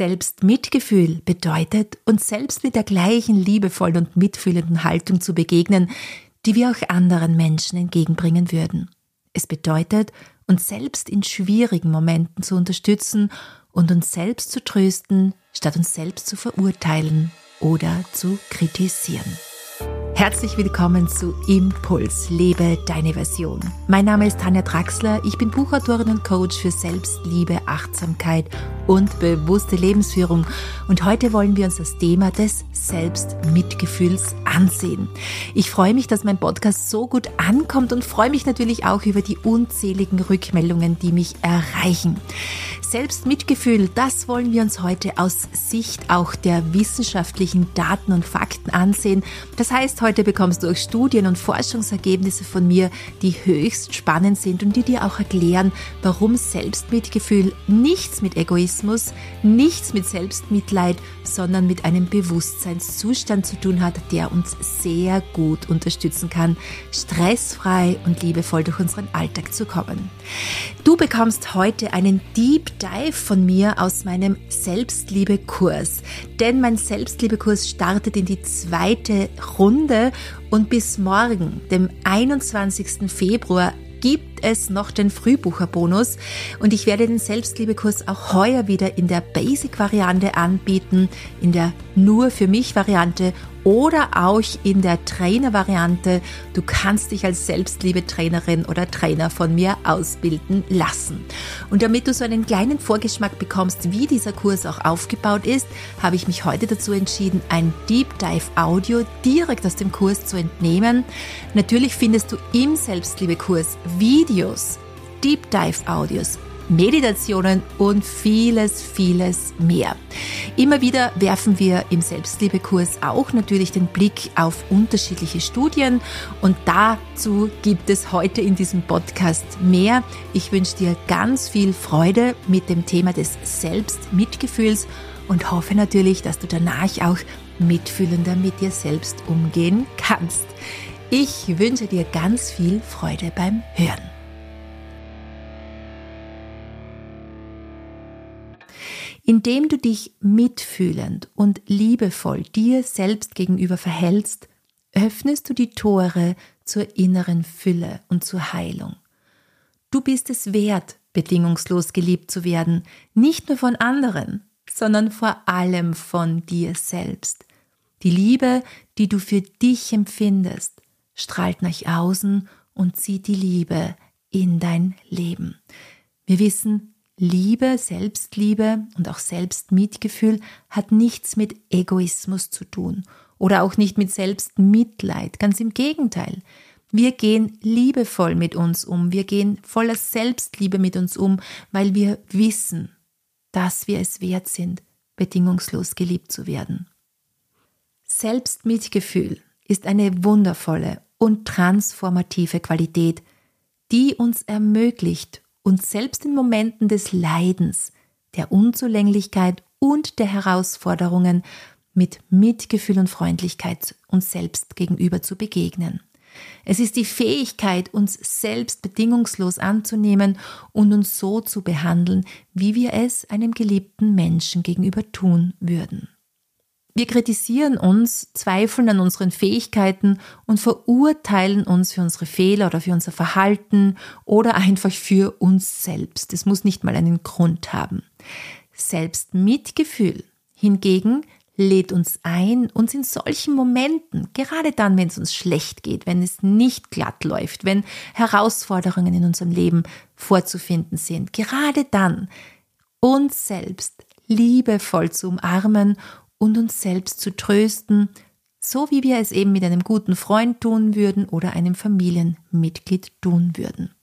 Selbstmitgefühl bedeutet, uns selbst mit der gleichen liebevollen und mitfühlenden Haltung zu begegnen, die wir auch anderen Menschen entgegenbringen würden. Es bedeutet, uns selbst in schwierigen Momenten zu unterstützen und uns selbst zu trösten, statt uns selbst zu verurteilen oder zu kritisieren. Herzlich willkommen zu Impuls, lebe deine Version. Mein Name ist Tanja Draxler, ich bin Buchautorin und Coach für Selbstliebe, Achtsamkeit und bewusste Lebensführung. Und heute wollen wir uns das Thema des Selbstmitgefühls ansehen. Ich freue mich, dass mein Podcast so gut ankommt und freue mich natürlich auch über die unzähligen Rückmeldungen, die mich erreichen. Selbstmitgefühl, das wollen wir uns heute aus Sicht auch der wissenschaftlichen Daten und Fakten ansehen. Das heißt, heute bekommst du auch Studien und Forschungsergebnisse von mir, die höchst spannend sind und die dir auch erklären, warum Selbstmitgefühl nichts mit Egoismus, nichts mit Selbstmitleid, sondern mit einem Bewusstseinszustand zu tun hat, der uns sehr gut unterstützen kann, stressfrei und liebevoll durch unseren Alltag zu kommen. Du bekommst heute einen Deep Dive von mir aus meinem Selbstliebe-Kurs. Denn mein Selbstliebe-Kurs startet in die zweite Runde und bis morgen, dem 21. Februar, gibt es noch den Frühbucherbonus und ich werde den Selbstliebekurs auch heuer wieder in der Basic-Variante anbieten, in der nur für mich Variante oder auch in der Trainer-Variante. Du kannst dich als Selbstliebe-Trainerin oder Trainer von mir ausbilden lassen. Und damit du so einen kleinen Vorgeschmack bekommst, wie dieser Kurs auch aufgebaut ist, habe ich mich heute dazu entschieden, ein Deep Dive Audio direkt aus dem Kurs zu entnehmen. Natürlich findest du im Selbstliebe-Kurs Videos, Deep Dive Audios Meditationen und vieles, vieles mehr. Immer wieder werfen wir im Selbstliebekurs auch natürlich den Blick auf unterschiedliche Studien und dazu gibt es heute in diesem Podcast mehr. Ich wünsche dir ganz viel Freude mit dem Thema des Selbstmitgefühls und hoffe natürlich, dass du danach auch mitfühlender mit dir selbst umgehen kannst. Ich wünsche dir ganz viel Freude beim Hören. Indem du dich mitfühlend und liebevoll dir selbst gegenüber verhältst, öffnest du die Tore zur inneren Fülle und zur Heilung. Du bist es wert, bedingungslos geliebt zu werden, nicht nur von anderen, sondern vor allem von dir selbst. Die Liebe, die du für dich empfindest, strahlt nach außen und zieht die Liebe in dein Leben. Wir wissen, Liebe, Selbstliebe und auch Selbstmitgefühl hat nichts mit Egoismus zu tun oder auch nicht mit Selbstmitleid. Ganz im Gegenteil. Wir gehen liebevoll mit uns um. Wir gehen voller Selbstliebe mit uns um, weil wir wissen, dass wir es wert sind, bedingungslos geliebt zu werden. Selbstmitgefühl ist eine wundervolle und transformative Qualität, die uns ermöglicht, und selbst in Momenten des Leidens, der Unzulänglichkeit und der Herausforderungen mit Mitgefühl und Freundlichkeit uns selbst gegenüber zu begegnen. Es ist die Fähigkeit, uns selbst bedingungslos anzunehmen und uns so zu behandeln, wie wir es einem geliebten Menschen gegenüber tun würden. Wir kritisieren uns, zweifeln an unseren Fähigkeiten und verurteilen uns für unsere Fehler oder für unser Verhalten oder einfach für uns selbst. Es muss nicht mal einen Grund haben. Selbstmitgefühl hingegen lädt uns ein, uns in solchen Momenten, gerade dann, wenn es uns schlecht geht, wenn es nicht glatt läuft, wenn Herausforderungen in unserem Leben vorzufinden sind, gerade dann uns selbst liebevoll zu umarmen und uns selbst zu trösten, so wie wir es eben mit einem guten Freund tun würden oder einem Familienmitglied tun würden.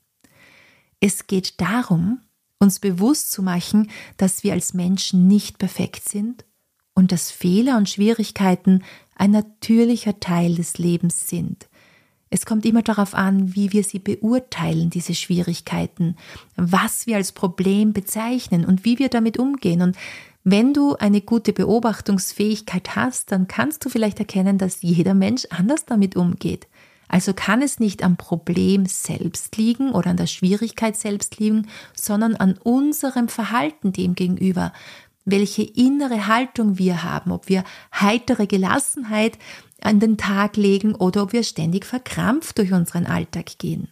Es geht darum, uns bewusst zu machen, dass wir als Menschen nicht perfekt sind und dass Fehler und Schwierigkeiten ein natürlicher Teil des Lebens sind. Es kommt immer darauf an, wie wir sie beurteilen, diese Schwierigkeiten, was wir als Problem bezeichnen und wie wir damit umgehen. Und wenn du eine gute Beobachtungsfähigkeit hast, dann kannst du vielleicht erkennen, dass jeder Mensch anders damit umgeht. Also kann es nicht am Problem selbst liegen oder an der Schwierigkeit selbst liegen, sondern an unserem Verhalten dem gegenüber. welche innere Haltung wir haben, ob wir heitere Gelassenheit an den Tag legen oder ob wir ständig verkrampft durch unseren Alltag gehen.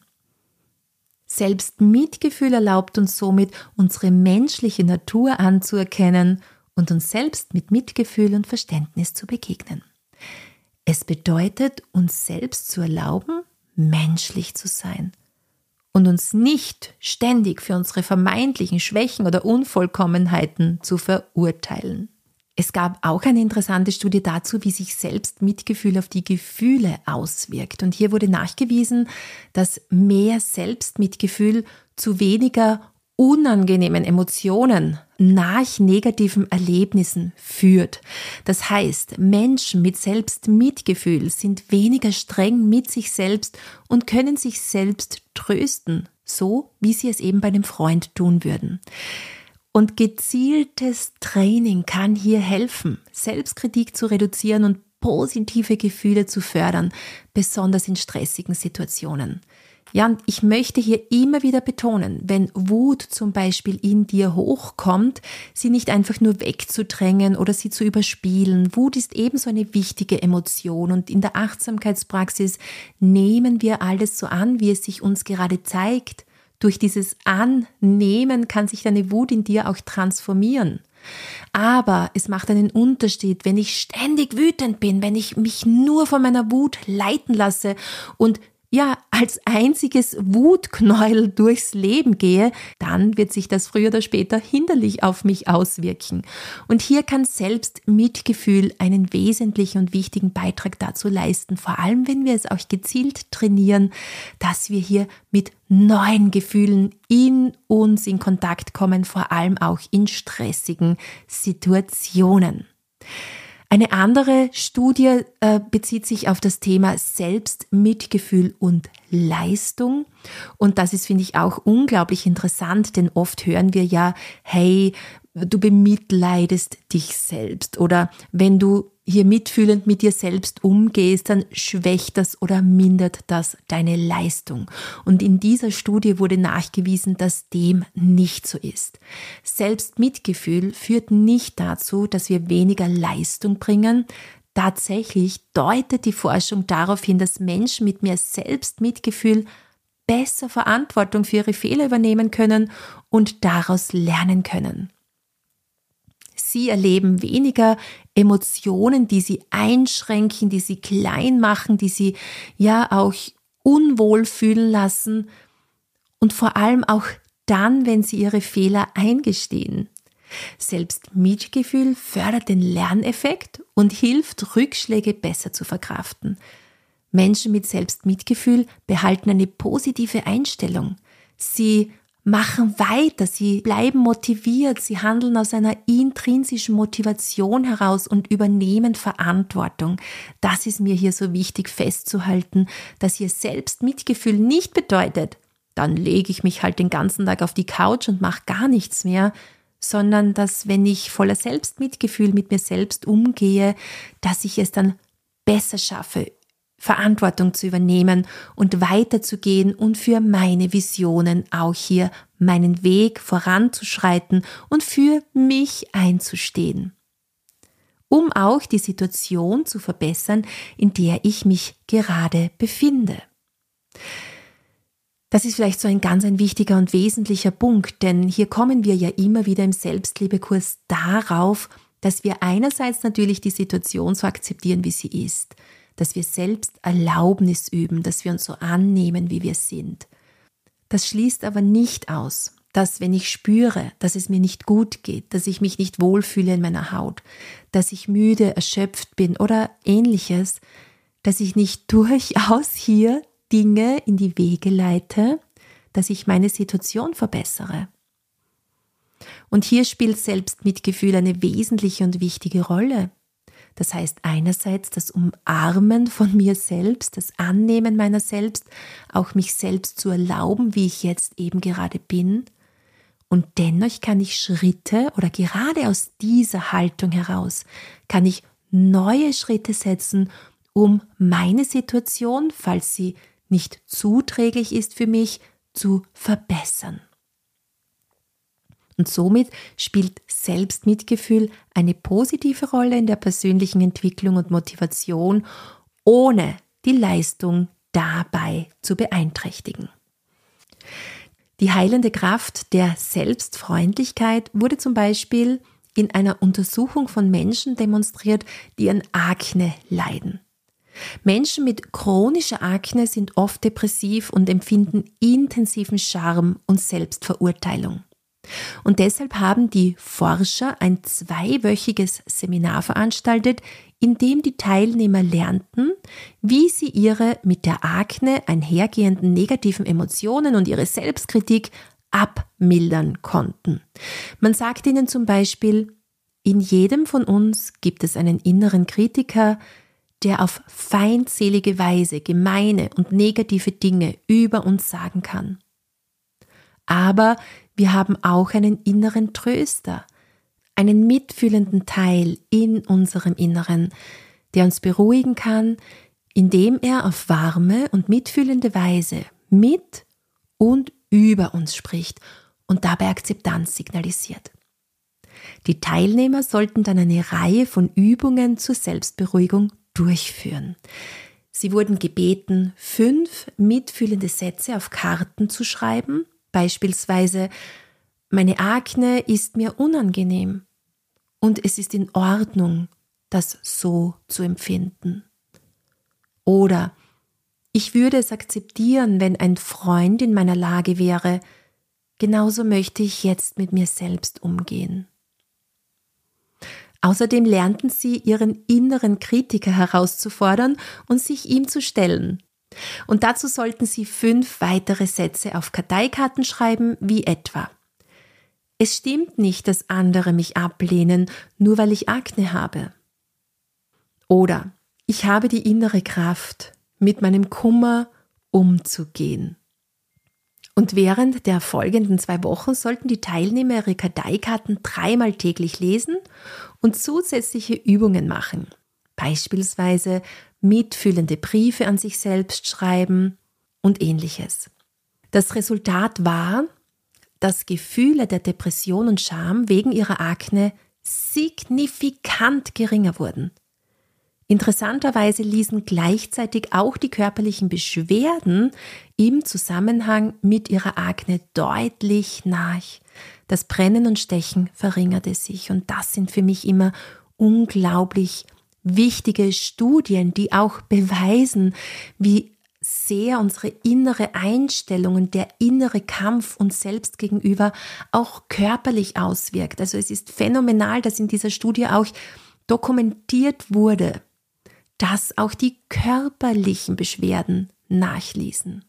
Selbstmitgefühl erlaubt uns somit, unsere menschliche Natur anzuerkennen und uns selbst mit Mitgefühl und Verständnis zu begegnen. Es bedeutet, uns selbst zu erlauben, menschlich zu sein und uns nicht ständig für unsere vermeintlichen Schwächen oder Unvollkommenheiten zu verurteilen. Es gab auch eine interessante Studie dazu, wie sich Selbstmitgefühl auf die Gefühle auswirkt. Und hier wurde nachgewiesen, dass mehr Selbstmitgefühl zu weniger unangenehmen Emotionen nach negativen Erlebnissen führt. Das heißt, Menschen mit Selbstmitgefühl sind weniger streng mit sich selbst und können sich selbst trösten, so wie sie es eben bei einem Freund tun würden. Und gezieltes Training kann hier helfen, Selbstkritik zu reduzieren und positive Gefühle zu fördern, besonders in stressigen Situationen. Ja, und ich möchte hier immer wieder betonen, wenn Wut zum Beispiel in dir hochkommt, sie nicht einfach nur wegzudrängen oder sie zu überspielen. Wut ist ebenso eine wichtige Emotion und in der Achtsamkeitspraxis nehmen wir alles so an, wie es sich uns gerade zeigt. Durch dieses Annehmen kann sich deine Wut in dir auch transformieren. Aber es macht einen Unterschied, wenn ich ständig wütend bin, wenn ich mich nur von meiner Wut leiten lasse und ja als einziges Wutknäuel durchs Leben gehe, dann wird sich das früher oder später hinderlich auf mich auswirken. Und hier kann selbst Mitgefühl einen wesentlichen und wichtigen Beitrag dazu leisten, vor allem wenn wir es auch gezielt trainieren, dass wir hier mit neuen Gefühlen in uns in Kontakt kommen, vor allem auch in stressigen Situationen. Eine andere Studie äh, bezieht sich auf das Thema Selbstmitgefühl und Leistung. Und das ist, finde ich, auch unglaublich interessant, denn oft hören wir ja, hey, du bemitleidest dich selbst oder wenn du hier mitfühlend mit dir selbst umgehst, dann schwächt das oder mindert das deine Leistung. Und in dieser Studie wurde nachgewiesen, dass dem nicht so ist. Selbstmitgefühl führt nicht dazu, dass wir weniger Leistung bringen. Tatsächlich deutet die Forschung darauf hin, dass Menschen mit mehr Selbstmitgefühl besser Verantwortung für ihre Fehler übernehmen können und daraus lernen können. Sie erleben weniger Emotionen, die sie einschränken, die sie klein machen, die sie ja auch unwohl fühlen lassen und vor allem auch dann, wenn sie ihre Fehler eingestehen. Selbstmitgefühl fördert den Lerneffekt und hilft, Rückschläge besser zu verkraften. Menschen mit Selbstmitgefühl behalten eine positive Einstellung. Sie machen weiter, sie bleiben motiviert, sie handeln aus einer intrinsischen Motivation heraus und übernehmen Verantwortung. Das ist mir hier so wichtig festzuhalten, dass hier Selbstmitgefühl nicht bedeutet, dann lege ich mich halt den ganzen Tag auf die Couch und mache gar nichts mehr, sondern dass wenn ich voller Selbstmitgefühl mit mir selbst umgehe, dass ich es dann besser schaffe, Verantwortung zu übernehmen und weiterzugehen und für meine Visionen auch hier meinen Weg voranzuschreiten und für mich einzustehen. Um auch die Situation zu verbessern, in der ich mich gerade befinde. Das ist vielleicht so ein ganz ein wichtiger und wesentlicher Punkt, denn hier kommen wir ja immer wieder im Selbstliebekurs darauf, dass wir einerseits natürlich die Situation so akzeptieren, wie sie ist, dass wir selbst Erlaubnis üben, dass wir uns so annehmen, wie wir sind. Das schließt aber nicht aus, dass wenn ich spüre, dass es mir nicht gut geht, dass ich mich nicht wohlfühle in meiner Haut, dass ich müde, erschöpft bin oder ähnliches, dass ich nicht durchaus hier Dinge in die Wege leite, dass ich meine Situation verbessere. Und hier spielt Selbstmitgefühl eine wesentliche und wichtige Rolle. Das heißt einerseits das Umarmen von mir selbst, das Annehmen meiner selbst, auch mich selbst zu erlauben, wie ich jetzt eben gerade bin. Und dennoch kann ich Schritte oder gerade aus dieser Haltung heraus, kann ich neue Schritte setzen, um meine Situation, falls sie nicht zuträglich ist für mich, zu verbessern. Und somit spielt Selbstmitgefühl eine positive Rolle in der persönlichen Entwicklung und Motivation, ohne die Leistung dabei zu beeinträchtigen. Die heilende Kraft der Selbstfreundlichkeit wurde zum Beispiel in einer Untersuchung von Menschen demonstriert, die an Akne leiden. Menschen mit chronischer Akne sind oft depressiv und empfinden intensiven Charme und Selbstverurteilung. Und deshalb haben die Forscher ein zweiwöchiges Seminar veranstaltet, in dem die Teilnehmer lernten, wie sie ihre mit der Akne einhergehenden negativen Emotionen und ihre Selbstkritik abmildern konnten. Man sagt ihnen zum Beispiel, in jedem von uns gibt es einen inneren Kritiker, der auf feindselige Weise gemeine und negative Dinge über uns sagen kann. Aber wir haben auch einen inneren Tröster, einen mitfühlenden Teil in unserem Inneren, der uns beruhigen kann, indem er auf warme und mitfühlende Weise mit und über uns spricht und dabei Akzeptanz signalisiert. Die Teilnehmer sollten dann eine Reihe von Übungen zur Selbstberuhigung durchführen. Sie wurden gebeten, fünf mitfühlende Sätze auf Karten zu schreiben, beispielsweise Meine Akne ist mir unangenehm und es ist in Ordnung, das so zu empfinden. Oder ich würde es akzeptieren, wenn ein Freund in meiner Lage wäre, genauso möchte ich jetzt mit mir selbst umgehen. Außerdem lernten sie, ihren inneren Kritiker herauszufordern und sich ihm zu stellen. Und dazu sollten sie fünf weitere Sätze auf Karteikarten schreiben, wie etwa Es stimmt nicht, dass andere mich ablehnen, nur weil ich Akne habe. Oder ich habe die innere Kraft, mit meinem Kummer umzugehen. Und während der folgenden zwei Wochen sollten die Teilnehmer ihre Karteikarten dreimal täglich lesen und zusätzliche Übungen machen. Beispielsweise mitfühlende Briefe an sich selbst schreiben und ähnliches. Das Resultat war, dass Gefühle der Depression und Scham wegen ihrer Akne signifikant geringer wurden. Interessanterweise ließen gleichzeitig auch die körperlichen Beschwerden im Zusammenhang mit ihrer Akne deutlich nach. Das Brennen und Stechen verringerte sich und das sind für mich immer unglaublich wichtige Studien, die auch beweisen, wie sehr unsere innere Einstellung und der innere Kampf uns selbst gegenüber auch körperlich auswirkt. Also es ist phänomenal, dass in dieser Studie auch dokumentiert wurde, dass auch die körperlichen Beschwerden nachließen.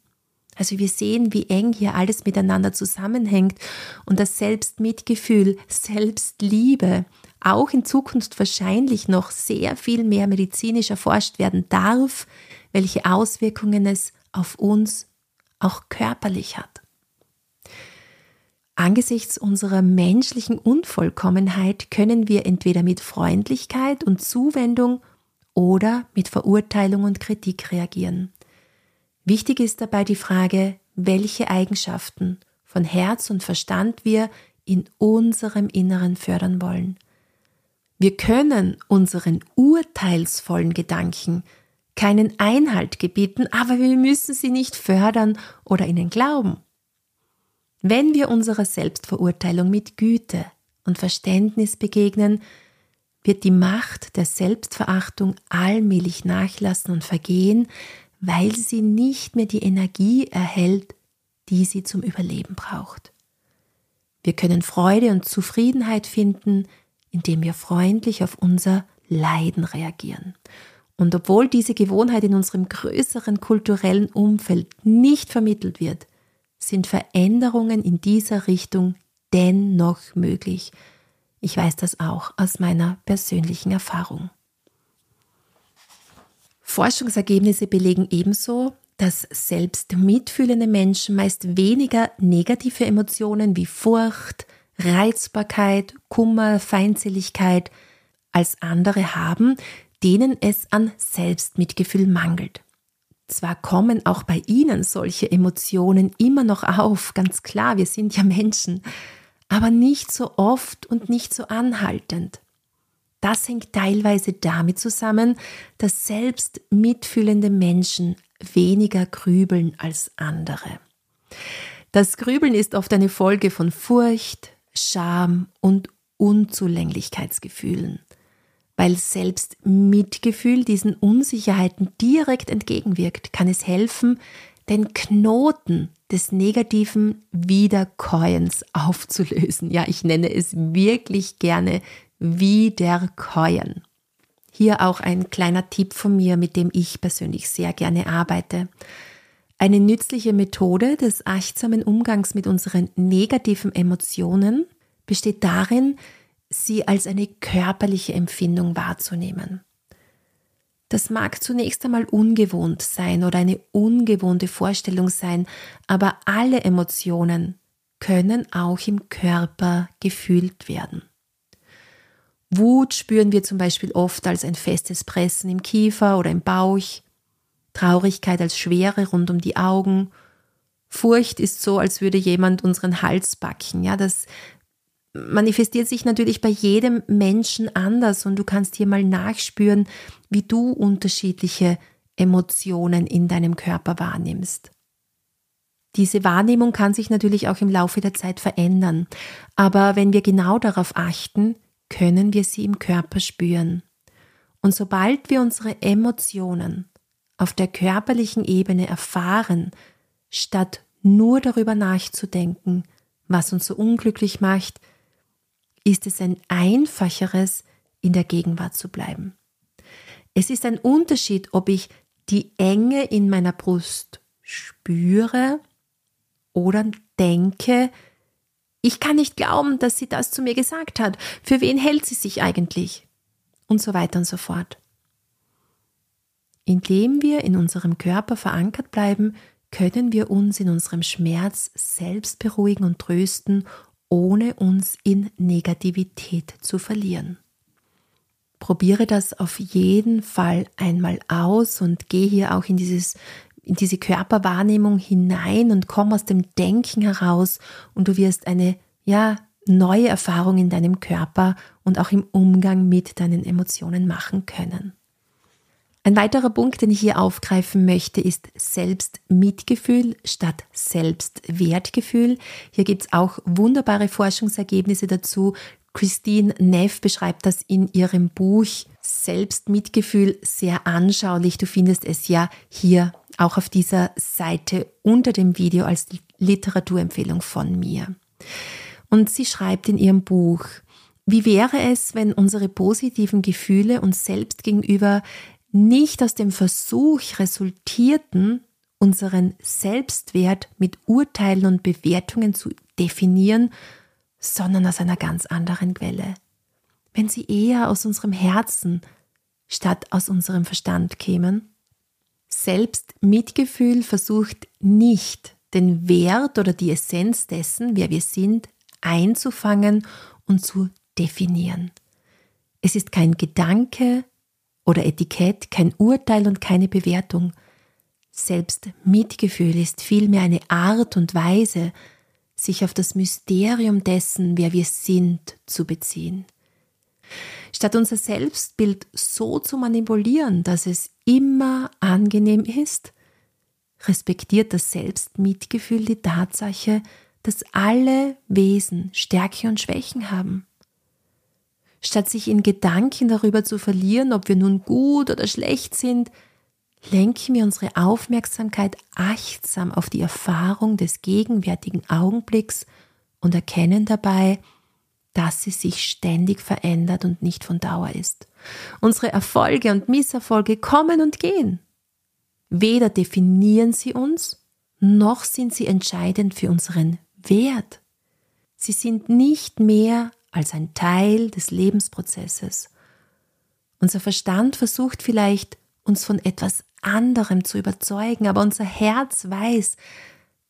Also wir sehen, wie eng hier alles miteinander zusammenhängt und dass Selbstmitgefühl, Selbstliebe auch in Zukunft wahrscheinlich noch sehr viel mehr medizinisch erforscht werden darf, welche Auswirkungen es auf uns auch körperlich hat. Angesichts unserer menschlichen Unvollkommenheit können wir entweder mit Freundlichkeit und Zuwendung oder mit Verurteilung und Kritik reagieren. Wichtig ist dabei die Frage, welche Eigenschaften von Herz und Verstand wir in unserem Inneren fördern wollen. Wir können unseren urteilsvollen Gedanken keinen Einhalt gebieten, aber wir müssen sie nicht fördern oder ihnen glauben. Wenn wir unserer Selbstverurteilung mit Güte und Verständnis begegnen, wird die Macht der Selbstverachtung allmählich nachlassen und vergehen, weil sie nicht mehr die Energie erhält, die sie zum Überleben braucht. Wir können Freude und Zufriedenheit finden, indem wir freundlich auf unser Leiden reagieren. Und obwohl diese Gewohnheit in unserem größeren kulturellen Umfeld nicht vermittelt wird, sind Veränderungen in dieser Richtung dennoch möglich, ich weiß das auch aus meiner persönlichen Erfahrung. Forschungsergebnisse belegen ebenso, dass selbst mitfühlende Menschen meist weniger negative Emotionen wie Furcht, Reizbarkeit, Kummer, Feindseligkeit als andere haben, denen es an Selbstmitgefühl mangelt. Zwar kommen auch bei ihnen solche Emotionen immer noch auf, ganz klar, wir sind ja Menschen, aber nicht so oft und nicht so anhaltend. Das hängt teilweise damit zusammen, dass selbst mitfühlende Menschen weniger grübeln als andere. Das Grübeln ist oft eine Folge von Furcht, Scham und Unzulänglichkeitsgefühlen, weil selbst Mitgefühl diesen Unsicherheiten direkt entgegenwirkt, kann es helfen, den Knoten des negativen Wiederkäuens aufzulösen. Ja, ich nenne es wirklich gerne Wiederkäuen. Hier auch ein kleiner Tipp von mir, mit dem ich persönlich sehr gerne arbeite. Eine nützliche Methode des achtsamen Umgangs mit unseren negativen Emotionen besteht darin, sie als eine körperliche Empfindung wahrzunehmen. Das mag zunächst einmal ungewohnt sein oder eine ungewohnte Vorstellung sein, aber alle Emotionen können auch im Körper gefühlt werden. Wut spüren wir zum Beispiel oft als ein festes Pressen im Kiefer oder im Bauch, Traurigkeit als Schwere rund um die Augen, Furcht ist so, als würde jemand unseren Hals backen. Ja, das manifestiert sich natürlich bei jedem Menschen anders und du kannst hier mal nachspüren, wie du unterschiedliche Emotionen in deinem Körper wahrnimmst. Diese Wahrnehmung kann sich natürlich auch im Laufe der Zeit verändern, aber wenn wir genau darauf achten, können wir sie im Körper spüren. Und sobald wir unsere Emotionen auf der körperlichen Ebene erfahren, statt nur darüber nachzudenken, was uns so unglücklich macht, ist es ein einfacheres, in der Gegenwart zu bleiben. Es ist ein Unterschied, ob ich die Enge in meiner Brust spüre oder denke, ich kann nicht glauben, dass sie das zu mir gesagt hat. Für wen hält sie sich eigentlich? Und so weiter und so fort. Indem wir in unserem Körper verankert bleiben, können wir uns in unserem Schmerz selbst beruhigen und trösten ohne uns in Negativität zu verlieren. Probiere das auf jeden Fall einmal aus und gehe hier auch in dieses in diese Körperwahrnehmung hinein und komm aus dem Denken heraus und du wirst eine ja neue Erfahrung in deinem Körper und auch im Umgang mit deinen Emotionen machen können. Ein weiterer Punkt, den ich hier aufgreifen möchte, ist Selbstmitgefühl statt Selbstwertgefühl. Hier gibt es auch wunderbare Forschungsergebnisse dazu. Christine Neff beschreibt das in ihrem Buch Selbstmitgefühl sehr anschaulich. Du findest es ja hier auch auf dieser Seite unter dem Video als Literaturempfehlung von mir. Und sie schreibt in ihrem Buch, wie wäre es, wenn unsere positiven Gefühle uns selbst gegenüber nicht aus dem Versuch resultierten, unseren Selbstwert mit Urteilen und Bewertungen zu definieren, sondern aus einer ganz anderen Quelle. Wenn sie eher aus unserem Herzen statt aus unserem Verstand kämen? Selbstmitgefühl versucht nicht, den Wert oder die Essenz dessen, wer wir sind, einzufangen und zu definieren. Es ist kein Gedanke, oder Etikett, kein Urteil und keine Bewertung. Selbst Mitgefühl ist vielmehr eine Art und Weise, sich auf das Mysterium dessen, wer wir sind, zu beziehen. Statt unser Selbstbild so zu manipulieren, dass es immer angenehm ist, respektiert das Selbstmitgefühl die Tatsache, dass alle Wesen Stärke und Schwächen haben. Statt sich in Gedanken darüber zu verlieren, ob wir nun gut oder schlecht sind, lenken wir unsere Aufmerksamkeit achtsam auf die Erfahrung des gegenwärtigen Augenblicks und erkennen dabei, dass sie sich ständig verändert und nicht von Dauer ist. Unsere Erfolge und Misserfolge kommen und gehen. Weder definieren sie uns, noch sind sie entscheidend für unseren Wert. Sie sind nicht mehr als ein Teil des Lebensprozesses. Unser Verstand versucht vielleicht, uns von etwas anderem zu überzeugen, aber unser Herz weiß,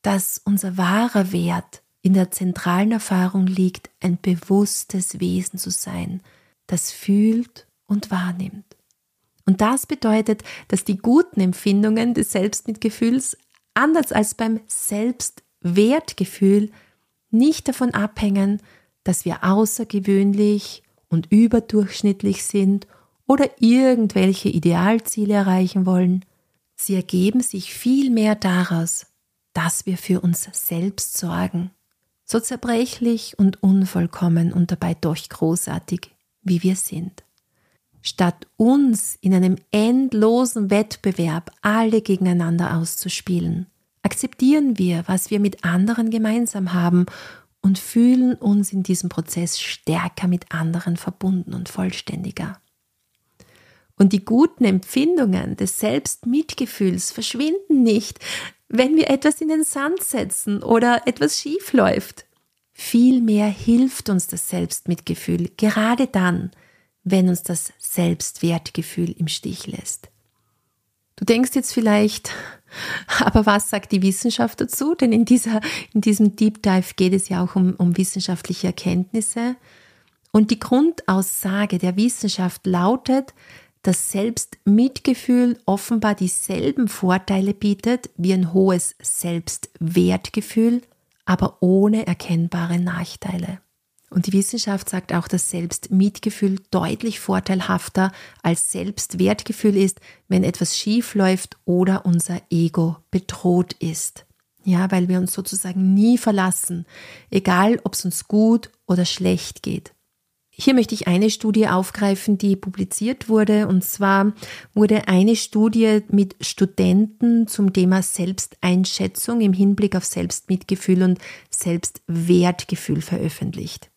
dass unser wahrer Wert in der zentralen Erfahrung liegt, ein bewusstes Wesen zu sein, das fühlt und wahrnimmt. Und das bedeutet, dass die guten Empfindungen des Selbstmitgefühls, anders als beim Selbstwertgefühl, nicht davon abhängen, dass wir außergewöhnlich und überdurchschnittlich sind oder irgendwelche Idealziele erreichen wollen. Sie ergeben sich vielmehr daraus, dass wir für uns selbst sorgen, so zerbrechlich und unvollkommen und dabei doch großartig, wie wir sind. Statt uns in einem endlosen Wettbewerb alle gegeneinander auszuspielen, akzeptieren wir, was wir mit anderen gemeinsam haben und fühlen uns in diesem Prozess stärker mit anderen verbunden und vollständiger. Und die guten Empfindungen des Selbstmitgefühls verschwinden nicht, wenn wir etwas in den Sand setzen oder etwas schief läuft. Vielmehr hilft uns das Selbstmitgefühl gerade dann, wenn uns das Selbstwertgefühl im Stich lässt. Du denkst jetzt vielleicht, aber was sagt die Wissenschaft dazu? Denn in, dieser, in diesem Deep Dive geht es ja auch um, um wissenschaftliche Erkenntnisse. Und die Grundaussage der Wissenschaft lautet, dass Selbstmitgefühl offenbar dieselben Vorteile bietet wie ein hohes Selbstwertgefühl, aber ohne erkennbare Nachteile. Und die Wissenschaft sagt auch, dass Selbstmitgefühl deutlich vorteilhafter als Selbstwertgefühl ist, wenn etwas schief läuft oder unser Ego bedroht ist. Ja, weil wir uns sozusagen nie verlassen, egal ob es uns gut oder schlecht geht. Hier möchte ich eine Studie aufgreifen, die publiziert wurde. Und zwar wurde eine Studie mit Studenten zum Thema Selbsteinschätzung im Hinblick auf Selbstmitgefühl und Selbstwertgefühl veröffentlicht.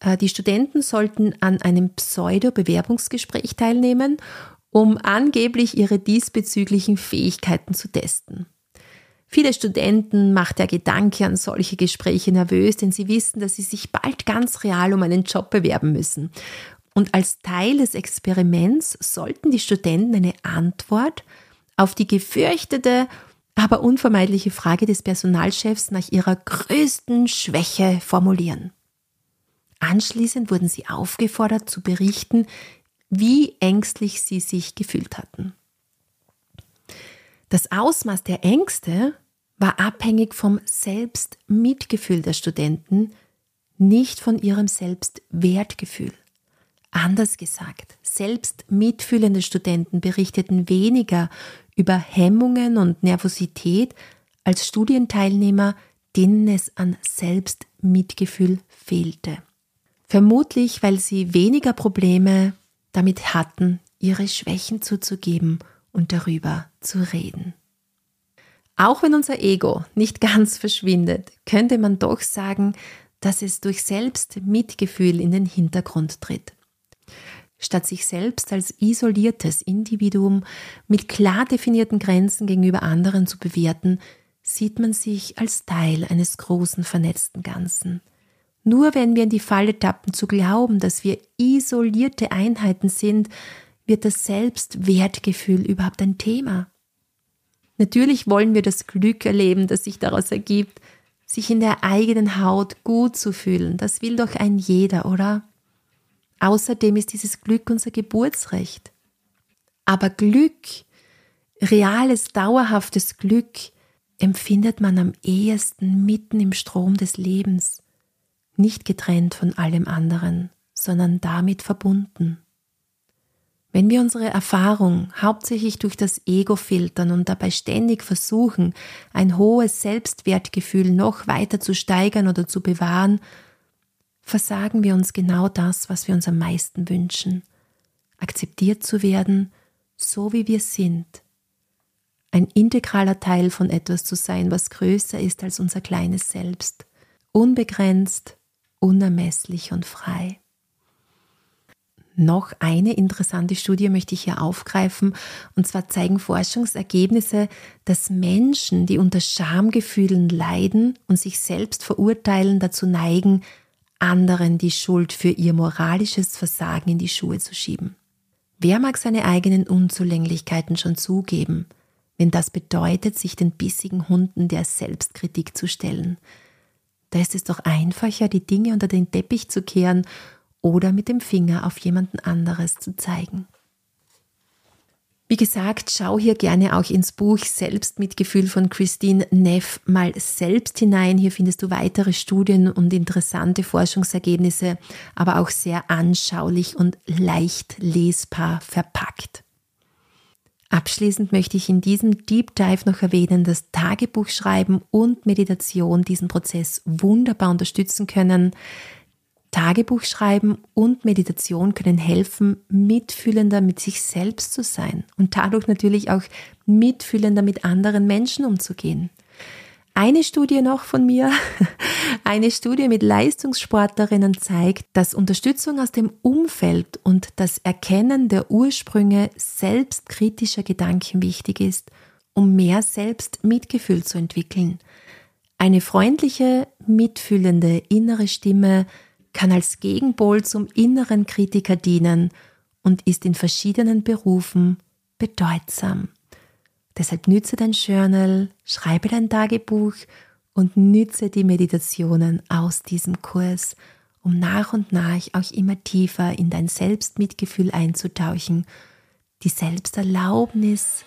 Äh, die Studenten sollten an einem Pseudo-Bewerbungsgespräch teilnehmen, um angeblich ihre diesbezüglichen Fähigkeiten zu testen. Viele Studenten macht der Gedanke an solche Gespräche nervös, denn sie wissen, dass sie sich bald ganz real um einen Job bewerben müssen. Und als Teil des Experiments sollten die Studenten eine Antwort auf die gefürchtete, aber unvermeidliche Frage des Personalchefs nach ihrer größten Schwäche formulieren. Anschließend wurden sie aufgefordert zu berichten, wie ängstlich sie sich gefühlt hatten. Das Ausmaß der Ängste war abhängig vom Selbstmitgefühl der Studenten, nicht von ihrem Selbstwertgefühl. Anders gesagt, selbstmitfühlende Studenten berichteten weniger über Hemmungen und Nervosität als Studienteilnehmer, denen es an Selbstmitgefühl fehlte. Vermutlich, weil sie weniger Probleme damit hatten, ihre Schwächen zuzugeben und darüber zu reden. Auch wenn unser Ego nicht ganz verschwindet, könnte man doch sagen, dass es durch Selbstmitgefühl in den Hintergrund tritt. Statt sich selbst als isoliertes Individuum mit klar definierten Grenzen gegenüber anderen zu bewerten, sieht man sich als Teil eines großen vernetzten Ganzen. Nur wenn wir in die Falle tappen zu glauben, dass wir isolierte Einheiten sind, wird das Selbstwertgefühl überhaupt ein Thema. Natürlich wollen wir das Glück erleben, das sich daraus ergibt, sich in der eigenen Haut gut zu fühlen. Das will doch ein jeder, oder? Außerdem ist dieses Glück unser Geburtsrecht. Aber Glück, reales, dauerhaftes Glück, empfindet man am ehesten mitten im Strom des Lebens, nicht getrennt von allem anderen, sondern damit verbunden. Wenn wir unsere Erfahrung hauptsächlich durch das Ego filtern und dabei ständig versuchen, ein hohes Selbstwertgefühl noch weiter zu steigern oder zu bewahren, versagen wir uns genau das, was wir uns am meisten wünschen, akzeptiert zu werden, so wie wir sind, ein integraler Teil von etwas zu sein, was größer ist als unser kleines Selbst, unbegrenzt, unermesslich und frei. Noch eine interessante Studie möchte ich hier aufgreifen, und zwar zeigen Forschungsergebnisse, dass Menschen, die unter Schamgefühlen leiden und sich selbst verurteilen, dazu neigen, anderen die Schuld für ihr moralisches Versagen in die Schuhe zu schieben. Wer mag seine eigenen Unzulänglichkeiten schon zugeben, wenn das bedeutet, sich den bissigen Hunden der Selbstkritik zu stellen? Da ist es doch einfacher, die Dinge unter den Teppich zu kehren oder mit dem Finger auf jemanden anderes zu zeigen. Wie gesagt, schau hier gerne auch ins Buch Selbstmitgefühl von Christine Neff mal selbst hinein. Hier findest du weitere Studien und interessante Forschungsergebnisse, aber auch sehr anschaulich und leicht lesbar verpackt. Abschließend möchte ich in diesem Deep Dive noch erwähnen, dass Tagebuchschreiben und Meditation diesen Prozess wunderbar unterstützen können. Tagebuchschreiben und Meditation können helfen, mitfühlender mit sich selbst zu sein und dadurch natürlich auch mitfühlender mit anderen Menschen umzugehen. Eine Studie noch von mir, eine Studie mit Leistungssportlerinnen zeigt, dass Unterstützung aus dem Umfeld und das Erkennen der Ursprünge selbstkritischer Gedanken wichtig ist, um mehr Selbstmitgefühl zu entwickeln. Eine freundliche, mitfühlende innere Stimme kann als Gegenpol zum inneren Kritiker dienen und ist in verschiedenen Berufen bedeutsam. Deshalb nütze dein Journal, schreibe dein Tagebuch und nütze die Meditationen aus diesem Kurs, um nach und nach auch immer tiefer in dein Selbstmitgefühl einzutauchen, die Selbsterlaubnis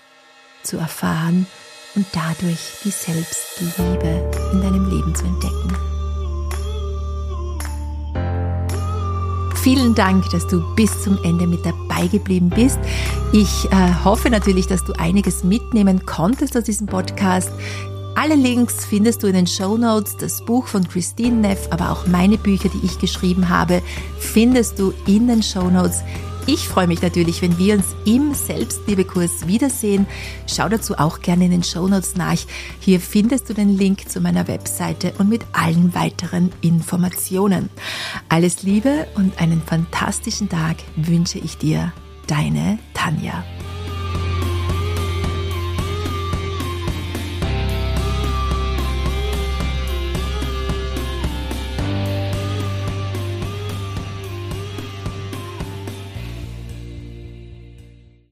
zu erfahren und dadurch die Selbstliebe in deinem Leben zu entdecken. Vielen Dank, dass du bis zum Ende mit dabei geblieben bist. Ich äh, hoffe natürlich, dass du einiges mitnehmen konntest aus diesem Podcast. Alle Links findest du in den Show Notes. Das Buch von Christine Neff, aber auch meine Bücher, die ich geschrieben habe, findest du in den Show Notes. Ich freue mich natürlich, wenn wir uns im Selbstliebekurs wiedersehen. Schau dazu auch gerne in den Shownotes nach. Hier findest du den Link zu meiner Webseite und mit allen weiteren Informationen. Alles Liebe und einen fantastischen Tag wünsche ich dir. Deine Tanja.